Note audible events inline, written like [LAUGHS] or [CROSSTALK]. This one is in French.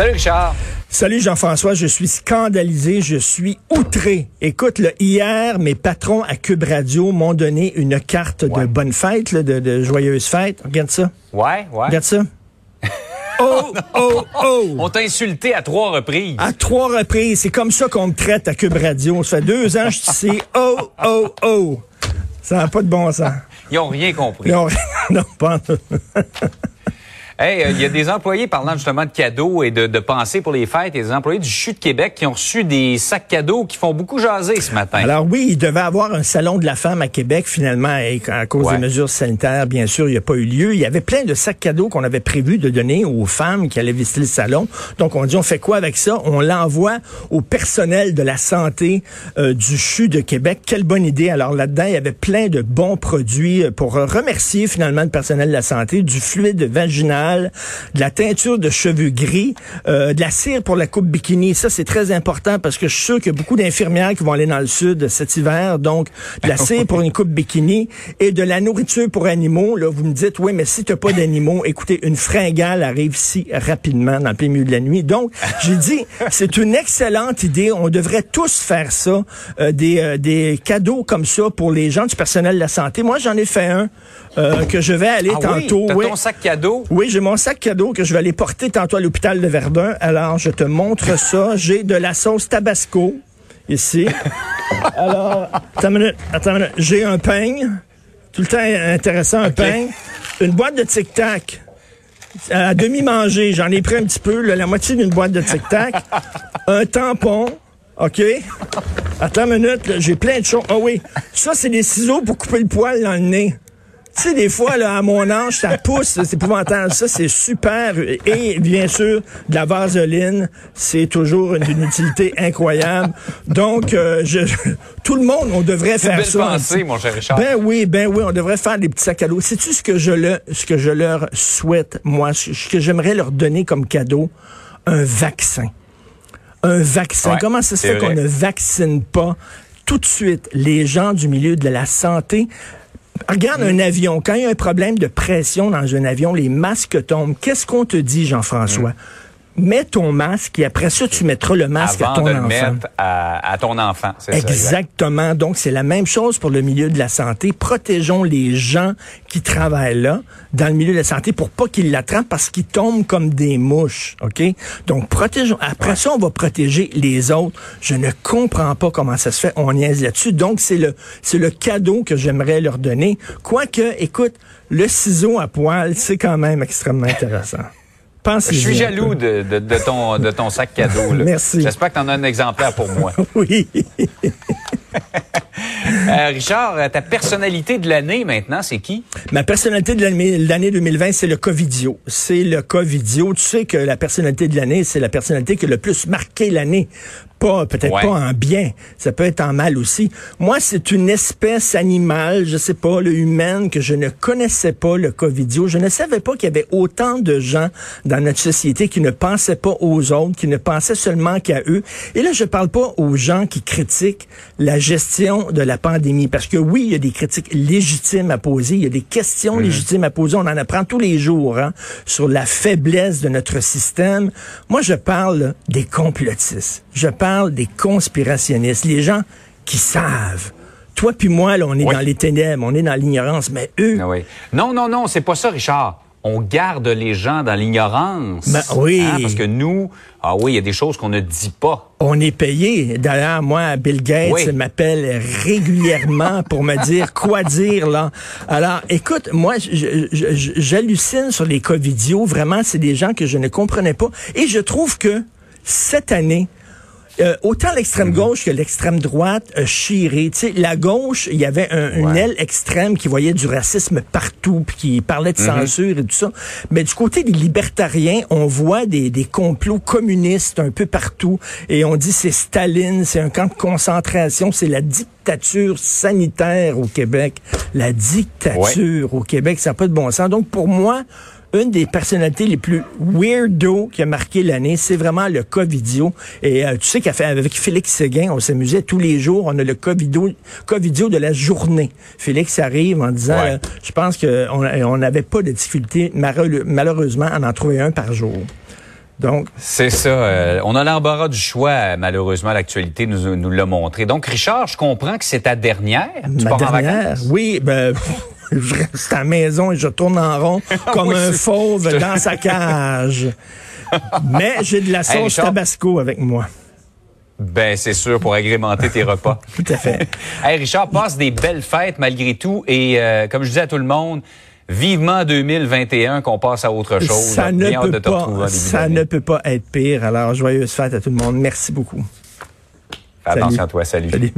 Salut Richard. Salut Jean-François, je suis scandalisé, je suis outré. Écoute, là, hier, mes patrons à Cube Radio m'ont donné une carte de bonne fête, là, de, de joyeuse fête. Regarde ça. Ouais, ouais. Regarde ça. [LAUGHS] Oh, oh, oh! On t'a insulté à trois reprises. À trois reprises. C'est comme ça qu'on me traite à Cube Radio. Ça fait deux ans que je suis ici. Oh, oh, oh! Ça n'a pas de bon sens. Ils ont rien compris. Ils ont rien- [LAUGHS] Non, pas. [LAUGHS] Hey, euh, il y a des employés parlant justement de cadeaux et de, de pensées pour les fêtes. Il y a des employés du CHU de Québec qui ont reçu des sacs cadeaux qui font beaucoup jaser ce matin. Alors oui, il devait avoir un salon de la femme à Québec finalement et à cause Ouais. des mesures sanitaires, bien sûr, il n'y a pas eu lieu. Il y avait plein de sacs cadeaux qu'on avait prévu de donner aux femmes qui allaient visiter le salon. Donc on dit on fait quoi avec ça? On l'envoie au personnel de la santé euh, du CHU de Québec. Quelle bonne idée. Alors là-dedans, il y avait plein de bons produits euh, pour remercier finalement le personnel de la santé, du fluide vaginal, de la teinture de cheveux gris, euh, de la cire pour la coupe bikini. Ça c'est très important parce que je suis sûr qu'il y a beaucoup d'infirmières qui vont aller dans le sud cet hiver. Donc de la [LAUGHS] cire pour une coupe bikini et de la nourriture pour animaux. Là, vous me dites oui, mais si tu pas d'animaux, écoutez, une fringale arrive si rapidement dans le plein milieu de la nuit. Donc j'ai dit c'est une excellente idée. On devrait tous faire ça, euh, des euh, des cadeaux comme ça pour les gens du personnel de la santé. Moi j'en ai fait un euh, que je vais aller Ah oui, tantôt. t'as Oui. ton sac cadeau? Oui, j'ai mon sac cadeau que je vais aller porter tantôt à l'hôpital de Verdun. Alors, je te montre ça. J'ai de la sauce Tabasco ici. [LAUGHS] Alors, attends une minute, attends une minute. J'ai un peigne. Tout le temps intéressant, un peigne. Une boîte de tic-tac. À demi-mangé. J'en ai pris un petit peu, là, la moitié d'une boîte de tic-tac. un tampon. OK? Attends une minute, j'ai plein de choses. Ah oui, ça, c'est des ciseaux pour couper le poil dans le nez. Tu sais, des fois, là, à mon âge, ça pousse, c'est épouvantable. Ça, c'est super. Et bien sûr, de la vaseline, c'est toujours une, une utilité incroyable. Donc, euh, je, [LAUGHS] tout le monde, on devrait faire belle ça. pensée, mon cher Richard. Ben oui, ben oui, on devrait faire des petits sacs à dos. Sais-tu ce que je le, ce que je leur souhaite, moi, ce que j'aimerais leur donner comme cadeau? Un vaccin. Un vaccin. Ouais, Comment ça se fait qu'on ne vaccine pas tout de suite les gens du milieu de la santé? Regarde un avion. Quand il y a un problème de pression dans un avion, les masques tombent. Qu'est-ce qu'on te dit, Jean-François? Mets ton masque et après ça, tu mettras le masque à ton de le enfant. mettre à, à ton enfant. C'est ça, exact. Exactement. Donc, c'est la même chose pour le milieu de la santé. Protégeons les gens qui travaillent là, dans le milieu de la santé, pour pas qu'ils l'attrapent parce qu'ils tombent comme des mouches. OK? Donc, protégeons. Après ça, on va protéger les autres. Je ne comprends pas comment ça se fait. On niaise là-dessus. Donc, c'est le, c'est le cadeau que j'aimerais leur donner. Quoique, écoute, le ciseau à poil, c'est quand même extrêmement intéressant. Je suis jaloux de, de, de ton, de ton sac cadeau. là. Merci. J'espère que tu en as un exemplaire pour moi. [LAUGHS] Oui. Euh, Richard, euh, ta personnalité de l'année maintenant, c'est qui? Ma personnalité de l'année l'année 2020, c'est le Covidio. C'est le Covidio. Tu sais que la personnalité de l'année, c'est la personnalité qui a le plus marqué l'année. Pas, peut-être Ouais. pas en bien. Ça peut être en mal aussi. Moi, c'est une espèce animale, je sais pas, le humaine, que je ne connaissais pas, le Covidio. Je ne savais pas qu'il y avait autant de gens dans notre société qui ne pensaient pas aux autres, qui ne pensaient seulement qu'à eux. Et là, je parle pas aux gens qui critiquent la gestion de la pandémie. Parce que oui, il y a des critiques légitimes à poser, il y a des questions légitimes à poser. On en apprend tous les jours hein, sur la faiblesse de notre système. Moi, je parle des complotistes. Je parle des conspirationnistes, les gens qui savent. Toi puis moi, là, on est Oui. dans les ténèbres, on est dans l'ignorance, mais eux, Ah oui. Non, non, non, c'est pas ça, Richard. On garde les gens dans l'ignorance. Ben oui. Hein, parce que nous, ah oui, il y a des choses qu'on ne dit pas. On est payé. D'ailleurs, moi, Bill Gates Oui. m'appelle régulièrement pour me dire [LAUGHS] quoi dire là. Alors, écoute, moi, j'hallucine sur les Covidios. Vraiment, c'est des gens que je ne comprenais pas. Et je trouve que cette année, euh, autant l'extrême gauche que l'extrême droite a chiré. Tu sais, la gauche, il y avait un- une Ouais. aile extrême qui voyait du racisme partout, puis qui parlait de censure et tout ça. Mais du côté des libertariens, on voit des, des complots communistes un peu partout. Et on dit c'est Staline, c'est un camp de concentration, c'est la dictature sanitaire au Québec. La dictature au Québec, ça n'a pas de bon sens. Donc pour moi, une des personnalités les plus weirdo qui a marqué l'année, c'est vraiment le Covidio. Et euh, tu sais qu'avec avec Félix Séguin, on s'amusait tous les jours, on a le Covidio, Covidio de la journée. Félix arrive en disant, Ouais. euh, je pense qu'on on n'avait pas de difficulté, malheureusement, à en trouver un par jour. Donc, c'est ça. Euh, on a l'embarras du choix. Malheureusement, l'actualité nous, nous l'a montré. Donc, Richard, je comprends que c'est ta dernière. Tu ma dernière, oui. Ben, [LAUGHS] je reste à la maison et je tourne en rond [LAUGHS] comme un fauve [LAUGHS] dans sa cage. Mais j'ai de la sauce tabasco avec moi. Ben, c'est sûr, pour agrémenter tes repas. Tout à fait. hey, Richard, passe des belles fêtes malgré tout. Et euh, comme je dis à tout le monde, vivement 2021 qu'on passe à autre chose. Ça, ne peut, pas, ça ne peut pas être pire. Alors, joyeuse fête à tout le monde. Merci beaucoup. Fais attention à toi. Salut. salut.